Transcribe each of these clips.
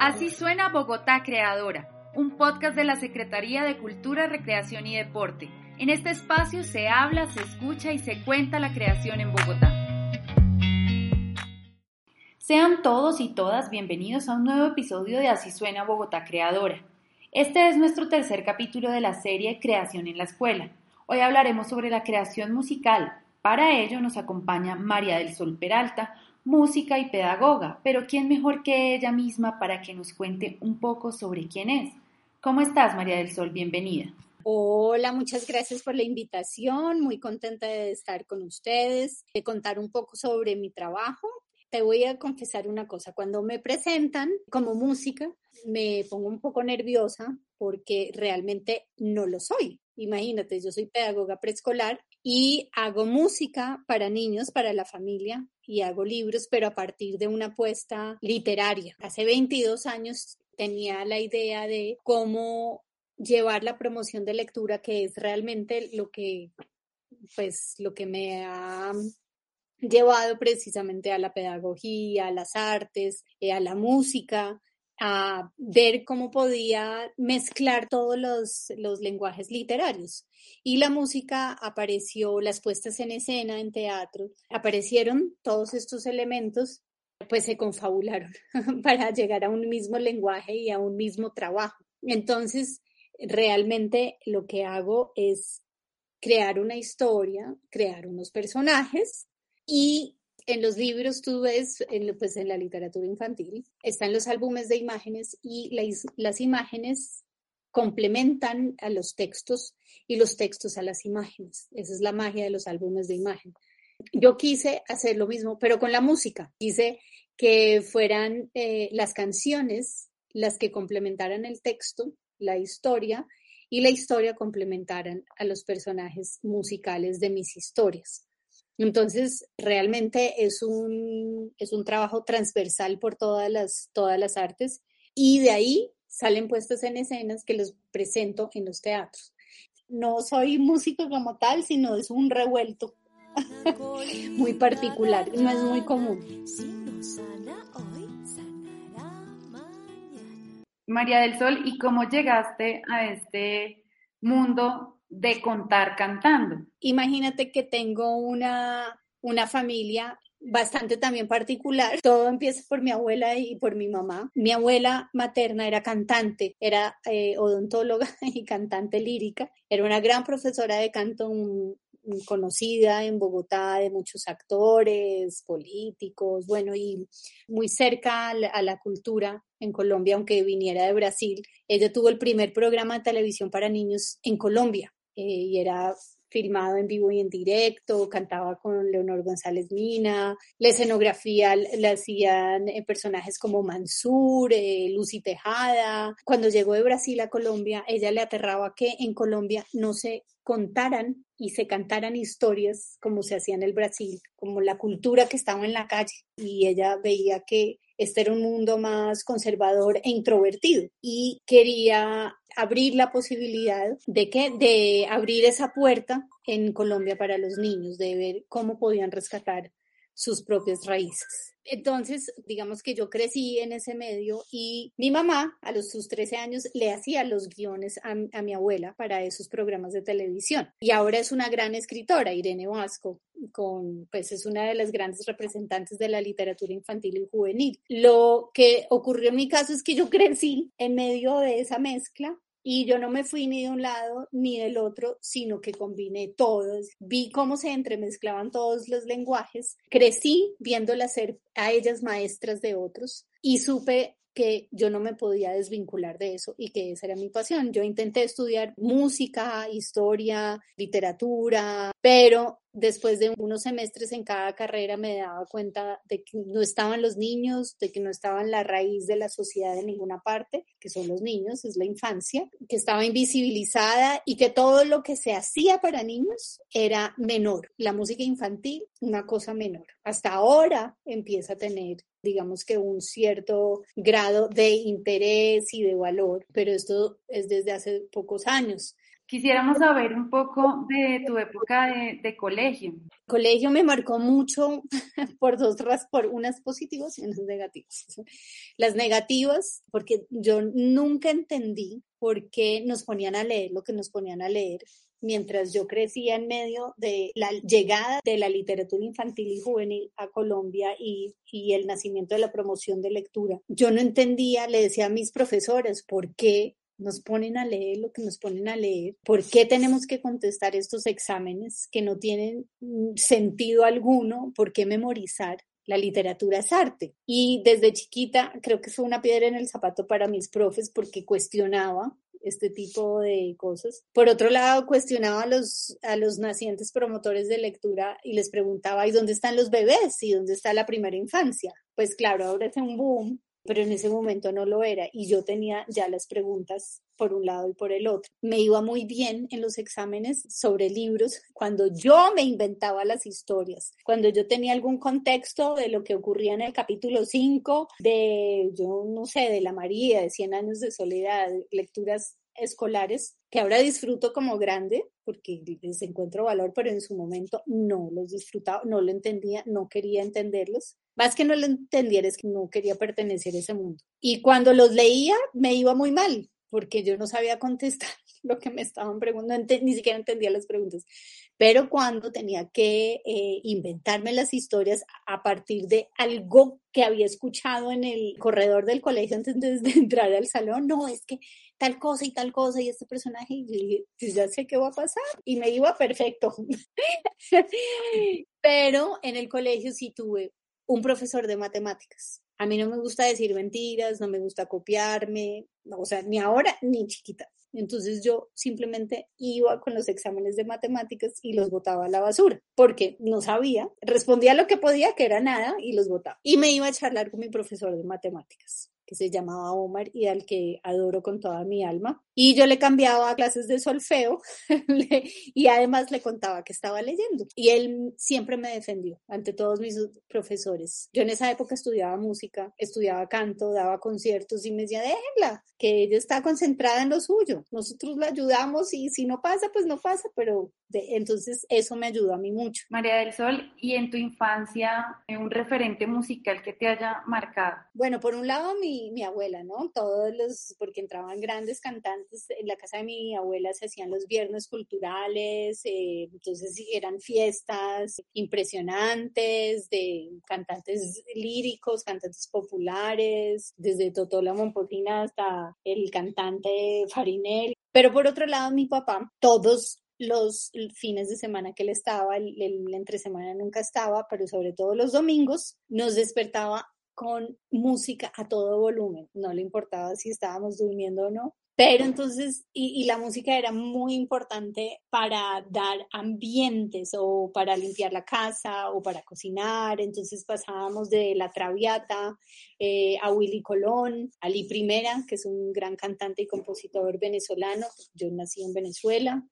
Así suena Bogotá Creadora, un podcast de la Secretaría de Cultura, Recreación y Deporte. En este espacio se habla, se escucha y se cuenta la creación en Bogotá. Sean todos y todas bienvenidos a un nuevo episodio de Así suena Bogotá Creadora. Este es nuestro tercer capítulo de la serie Creación en la Escuela. Hoy hablaremos sobre la creación musical. Para ello nos acompaña María del Sol Peralta, música y pedagoga, pero ¿quién mejor que ella misma para que nos cuente un poco sobre quién es? ¿Cómo estás, María del Sol? Bienvenida. Hola, muchas gracias por la invitación. Muy contenta de estar con ustedes, de contar un poco sobre mi trabajo. Te voy a confesar una cosa, cuando me presentan como música, me pongo un poco nerviosa porque realmente no lo soy. Imagínate, yo soy pedagoga preescolar y hago música para niños, para la familia y hago libros, pero a partir de una apuesta literaria. Hace 22 años tenía la idea de cómo llevar la promoción de lectura, que es realmente lo que, pues, lo que me ha llevado precisamente a la pedagogía, a las artes, eh, a la música, a ver cómo podía mezclar todos los, los, lenguajes literarios. Y la música apareció, las puestas en escena, en teatro, aparecieron todos estos elementos, pues se confabularon para llegar a un mismo lenguaje y a un mismo trabajo. Entonces, realmente lo que hago es crear una historia, crear unos personajes y en los libros tú ves, en, pues en la literatura infantil, están los álbumes de imágenes y las imágenes complementan a los textos y los textos a las imágenes. Esa es la magia de los álbumes de imagen. Yo quise hacer lo mismo, pero con la música. Quise que fueran eh, las canciones las que complementaran el texto, la historia, y la historia complementaran a los personajes musicales de mis historias. Entonces, realmente es un, es un trabajo transversal por todas las, todas las artes y de ahí salen puestas en escenas que los presento en los teatros. No soy músico como tal, sino es un revuelto muy particular, no es muy común. María del Sol, ¿y cómo llegaste a este mundo de contar cantando. Imagínate que tengo una, una familia bastante también particular. Todo empieza por mi abuela y por mi mamá. Mi abuela materna era cantante, era eh, odontóloga y cantante lírica. Era una gran profesora de canto, conocida en Bogotá de muchos actores, políticos, bueno, y muy cerca a la, cultura en Colombia, aunque viniera de Brasil. Ella tuvo el primer programa de televisión para niños en Colombia eh, y era filmado en vivo y en directo, cantaba con Leonor González Mina, la escenografía la hacían eh, personajes como Mansur, eh, Lucy Tejada. Cuando llegó de Brasil a Colombia, ella le aterraba que en Colombia no se contaran y se cantaran historias como se hacía en el Brasil, como la cultura que estaba en la calle. Y ella veía que este era un mundo más conservador e introvertido y quería abrir la posibilidad de que de abrir esa puerta en Colombia para los niños, de ver cómo podían rescatar sus propias raíces. Entonces, digamos que yo crecí en ese medio y mi mamá a los sus 13 años le hacía los guiones a, mi abuela para esos programas de televisión. Y ahora es una gran escritora, Irene Vasco, con, pues es una de las grandes representantes de la literatura infantil y juvenil. Lo que ocurrió en mi caso es que yo crecí en medio de esa mezcla y yo no me fui ni de un lado ni del otro, sino que combiné todos. Vi cómo se entremezclaban todos los lenguajes. Crecí viéndolas ser a ellas maestras de otros y supe que yo no me podía desvincular de eso y que esa era mi pasión. Yo intenté estudiar música, historia, literatura, pero después de unos semestres en cada carrera me daba cuenta de que no estaban los niños, de que no estaban la raíz de la sociedad en ninguna parte, que son los niños, es la infancia, que estaba invisibilizada y que todo lo que se hacía para niños era menor. La música infantil, una cosa menor. Hasta ahora empieza a tener digamos que un cierto grado de interés y de valor, pero esto es desde hace pocos años. Quisiéramos saber un poco de tu época de, colegio. Colegio me marcó mucho por dos razones, por unas positivas y unas negativas. Las negativas, porque yo nunca entendí por qué nos ponían a leer lo que nos ponían a leer mientras yo crecía en medio de la llegada de la literatura infantil y juvenil a Colombia y, y, el nacimiento de la promoción de lectura. Yo no entendía, le decía a mis profesores, por qué nos ponen a leer lo que nos ponen a leer, por qué tenemos que contestar estos exámenes que no tienen mm, sentido alguno, por qué memorizar. La literatura es arte. Y desde chiquita creo que fue una piedra en el zapato para mis profes porque cuestionaba este tipo de cosas. Por otro lado, cuestionaba a los, a los nacientes promotores de lectura y les preguntaba, ¿y dónde están los bebés? ¿Y dónde está la primera infancia? Pues claro, ahora es un boom pero en ese momento no lo era y yo tenía ya las preguntas por un lado y por el otro. Me iba muy bien en los exámenes sobre libros cuando yo me inventaba las historias, cuando yo tenía algún contexto de lo que ocurría en el capítulo 5 de, yo no sé, de La María, de 100 años de soledad, lecturas escolares que ahora disfruto como grande porque les encuentro valor, pero en su momento no los disfrutaba, no lo entendía, no quería entenderlos. Más que no lo entendiera es que no quería pertenecer a ese mundo. Y cuando los leía me iba muy mal, porque yo no sabía contestar lo que me estaban preguntando, ni siquiera entendía las preguntas. Pero cuando tenía que eh, inventarme las historias a partir de algo que había escuchado en el corredor del colegio antes de entrar al salón, no, es que tal cosa y tal cosa y este personaje, y dije, pues ya sé qué va a pasar y me iba perfecto. Pero en el colegio sí tuve un profesor de matemáticas. A mí no me gusta decir mentiras, no me gusta copiarme, o sea, ni ahora ni chiquita. Entonces yo simplemente iba con los exámenes de matemáticas y los botaba a la basura, porque no sabía, respondía lo que podía, que era nada, y los botaba. Y me iba a charlar con mi profesor de matemáticas que se llamaba Omar y al que adoro con toda mi alma. Y yo le cambiaba clases de solfeo y además le contaba que estaba leyendo. Y él siempre me defendió ante todos mis profesores. Yo en esa época estudiaba música, estudiaba canto, daba conciertos y me decía, déjenla, que ella está concentrada en lo suyo. Nosotros la ayudamos y si no pasa, pues no pasa, pero entonces eso me ayudó a mí mucho. María del Sol, ¿y en tu infancia un referente musical que te haya marcado? Bueno, por un lado mi, mi abuela, ¿no? Todos los, porque entraban grandes cantantes, en la casa de mi abuela se hacían los viernes culturales, eh, entonces eran fiestas impresionantes de cantantes líricos, cantantes populares, desde Totola Mompotina hasta el cantante Farinel. Pero por otro lado, mi papá, todos los fines de semana que él estaba, el, entre semana nunca estaba, pero sobre todo los domingos, nos despertaba con música a todo volumen, no le importaba si estábamos durmiendo o no. Pero entonces, y, y, la música era muy importante para dar ambientes o para limpiar la casa o para cocinar. Entonces pasábamos de La Traviata eh, a Willy Colón, a Lee Primera, que es un gran cantante y compositor venezolano. Yo nací en Venezuela,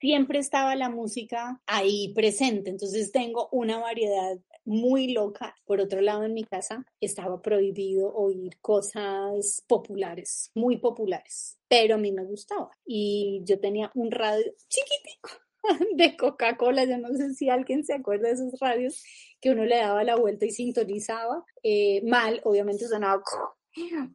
siempre estaba la música ahí presente, entonces tengo una variedad muy loca. Por otro lado, en mi casa estaba prohibido oír cosas populares, muy populares, pero a mí me gustaba. Y yo tenía un radio chiquitico de Coca-Cola, yo no sé si alguien se acuerda de esos radios que uno le daba la vuelta y sintonizaba eh, mal, obviamente sonaba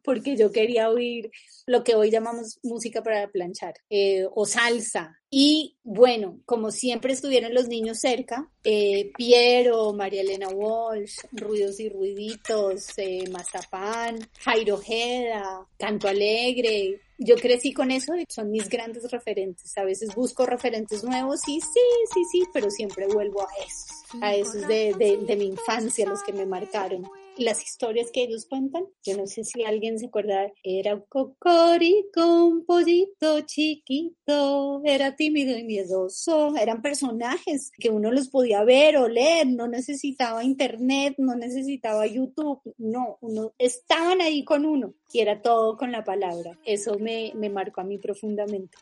porque yo quería oír lo que hoy llamamos música para planchar eh, o salsa. Y bueno, como siempre estuvieron los niños cerca, eh, Piero, María Elena Walsh, Ruidos y Ruiditos, eh, Mazapán, Jairo Jeda, Canto Alegre, yo crecí con eso son mis grandes referentes. A veces busco referentes nuevos y sí, sí, sí, pero siempre vuelvo a esos, a esos de, de, de mi infancia, los que me marcaron las historias que ellos cuentan. Yo no sé si alguien se acuerda, era un cocorico, un pollito chiquito, era tímido y miedoso. Eran personajes que uno los podía ver o leer, no necesitaba internet, no necesitaba YouTube, no, uno estaban ahí con uno y era todo con la palabra. Eso me, me marcó a mí profundamente.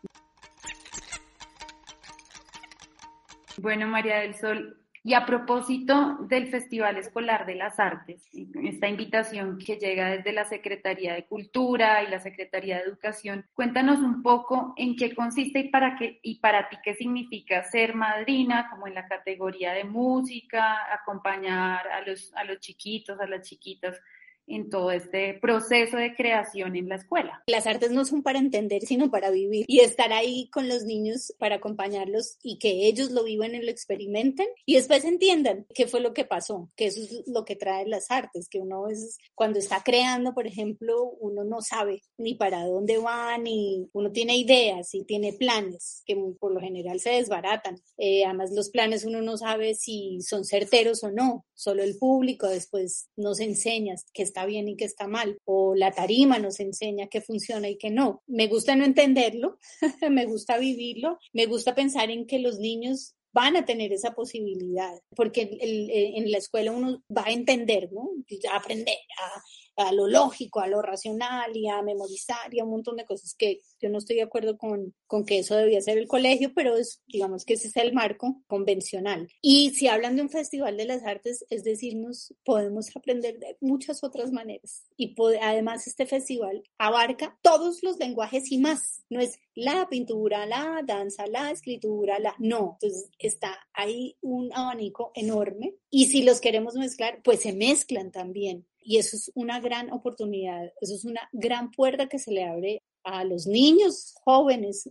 Bueno, María del Sol, Y a propósito del Festival Escolar de las Artes, esta invitación que llega desde la Secretaría de Cultura y la Secretaría de Educación, cuéntanos un poco en qué consiste y para qué y para ti qué significa ser madrina, como en la categoría de música, acompañar a los a los chiquitos, a las chiquitas en todo este proceso de creación en la escuela. Las artes no son para entender, sino para vivir y estar ahí con los niños para acompañarlos y que ellos lo vivan y lo experimenten y después entiendan qué fue lo que pasó, que eso es lo que trae las artes, que uno es cuando está creando, por ejemplo, uno no sabe ni para dónde va, ni uno tiene ideas y tiene planes que por lo general se desbaratan. Eh, además, los planes uno no sabe si son certeros o no, solo el público después nos enseña que está bien y que está mal, o la tarima nos enseña qué funciona y qué no. Me gusta no entenderlo, me gusta vivirlo, me gusta pensar en que los niños van a tener esa posibilidad, porque en la escuela uno va a entender, ¿no? Aprender, a, a lo lógico, a lo racional y a memorizar y a un montón de cosas que yo no estoy de acuerdo con, con que eso debía ser el colegio, pero es, digamos que ese es el marco convencional. Y si hablan de un festival de las artes, es decirnos, podemos aprender de muchas otras maneras. Y además este festival abarca todos los lenguajes y más. No es la pintura, la danza, la escritura, la... No, entonces está ahí un abanico enorme y si los queremos mezclar, pues se mezclan también. Y eso es una gran oportunidad, eso es una gran puerta que se le abre a los niños jóvenes,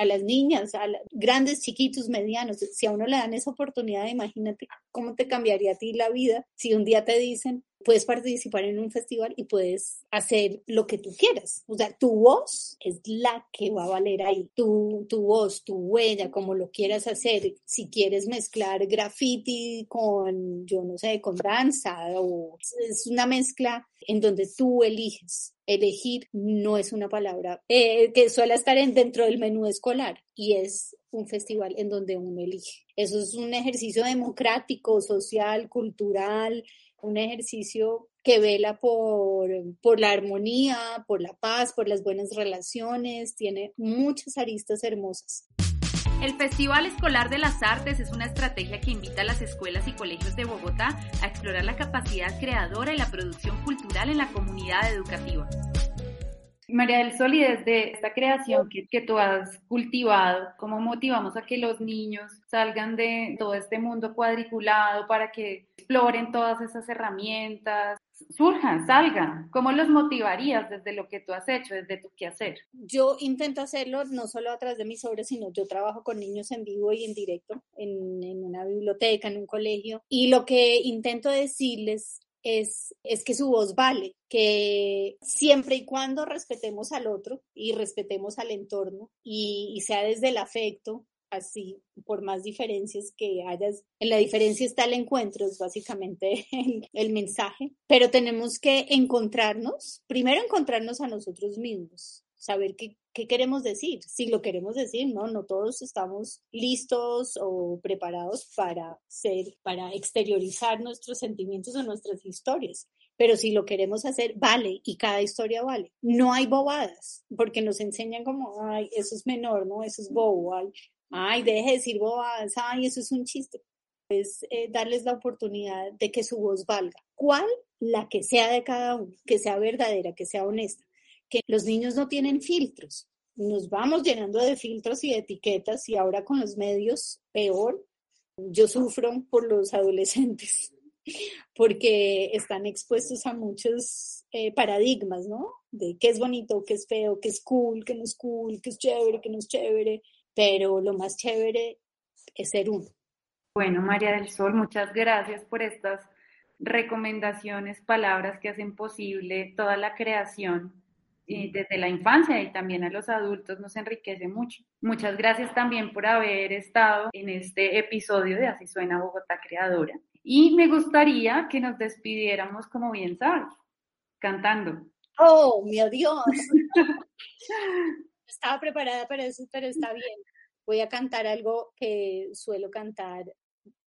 a las niñas, a grandes, chiquitos, medianos. Si a uno le dan esa oportunidad, imagínate cómo te cambiaría a ti la vida si un día te dicen, puedes participar en un festival y puedes hacer lo que tú quieras. O sea, tu voz es la que va a valer ahí. Tu, tu voz, tu huella, como lo quieras hacer. Si quieres mezclar graffiti con, yo no sé, con danza o es una mezcla en donde tú eliges. Elegir no es una palabra eh, que suele estar en, dentro del menú escolar y es un festival en donde uno elige. Eso es un ejercicio democrático, social, cultural, un ejercicio que vela por, por la armonía, por la paz, por las buenas relaciones, tiene muchas aristas hermosas. El Festival Escolar de las Artes es una estrategia que invita a las escuelas y colegios de Bogotá a explorar la capacidad creadora y la producción cultural en la comunidad educativa. María del Sol, y desde esta creación que, tú has cultivado, ¿cómo motivamos a que los niños salgan de todo este mundo cuadriculado para que exploren todas esas herramientas, surjan, salgan? ¿Cómo los motivarías desde lo que tú has hecho, desde tu quehacer? Yo intento hacerlo no solo a través de mis obras, sino yo trabajo con niños en vivo y en directo, en una biblioteca, en un colegio, y lo que intento decirles es, es que su voz vale, que siempre y cuando respetemos al otro y respetemos al entorno y, sea desde el afecto, así, por más diferencias que hayas, en la diferencia está el encuentro, es básicamente el, mensaje, pero tenemos que encontrarnos, primero encontrarnos a nosotros mismos, saber qué, queremos decir, si lo queremos decir, ¿no? No todos estamos listos o preparados para ser, para exteriorizar nuestros sentimientos o nuestras historias. Pero si lo queremos hacer, vale, y cada historia vale. No hay bobadas, porque nos enseñan como, ay, eso es menor, ¿no? Eso es bobo, ay, ay deje de decir bobadas, ay, eso es un chiste. Es eh, darles la oportunidad de que su voz valga. ¿Cuál? La que sea de cada uno, que sea verdadera, que sea honesta que los niños no tienen filtros. Nos vamos llenando de filtros y de etiquetas y ahora con los medios peor. Yo sufro por los adolescentes porque están expuestos a muchos eh, paradigmas, ¿no? De qué es bonito, qué es feo, qué es cool, qué no es cool, qué es chévere, qué no es chévere, pero lo más chévere es ser uno. Bueno, María del Sol, muchas gracias por estas recomendaciones, palabras que hacen posible toda la creación desde la infancia y también a los adultos nos enriquece mucho. Muchas gracias también por haber estado en este episodio de Así suena Bogotá Creadora. Y me gustaría que nos despidiéramos como bien sabes, cantando. Oh, mi Dios. Estaba preparada para eso, pero está bien. Voy a cantar algo que suelo cantar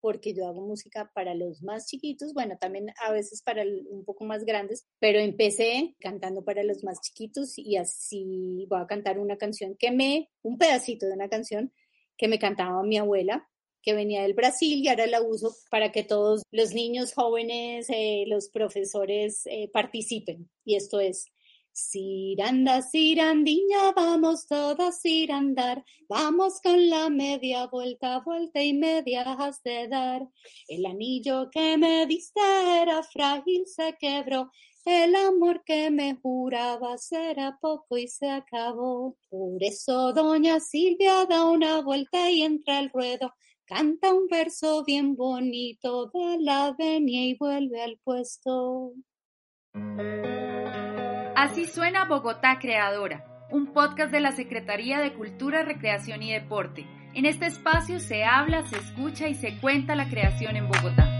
porque yo hago música para los más chiquitos, bueno, también a veces para un poco más grandes, pero empecé cantando para los más chiquitos y así voy a cantar una canción que me, un pedacito de una canción que me cantaba mi abuela que venía del Brasil y ahora la uso para que todos los niños jóvenes, eh, los profesores eh, participen. Y esto es, Ciranda, cirandiña, vamos todas a andar, vamos con la media vuelta, vuelta y media has de dar. El anillo que me diste era frágil, se quebró, el amor que me juraba será poco y se acabó. Por eso doña Silvia da una vuelta y entra al ruedo. Canta un verso bien bonito, de la venia y vuelve al puesto. Así suena Bogotá Creadora, un podcast de la Secretaría de Cultura, Recreación y Deporte. En este espacio se habla, se escucha y se cuenta la creación en Bogotá.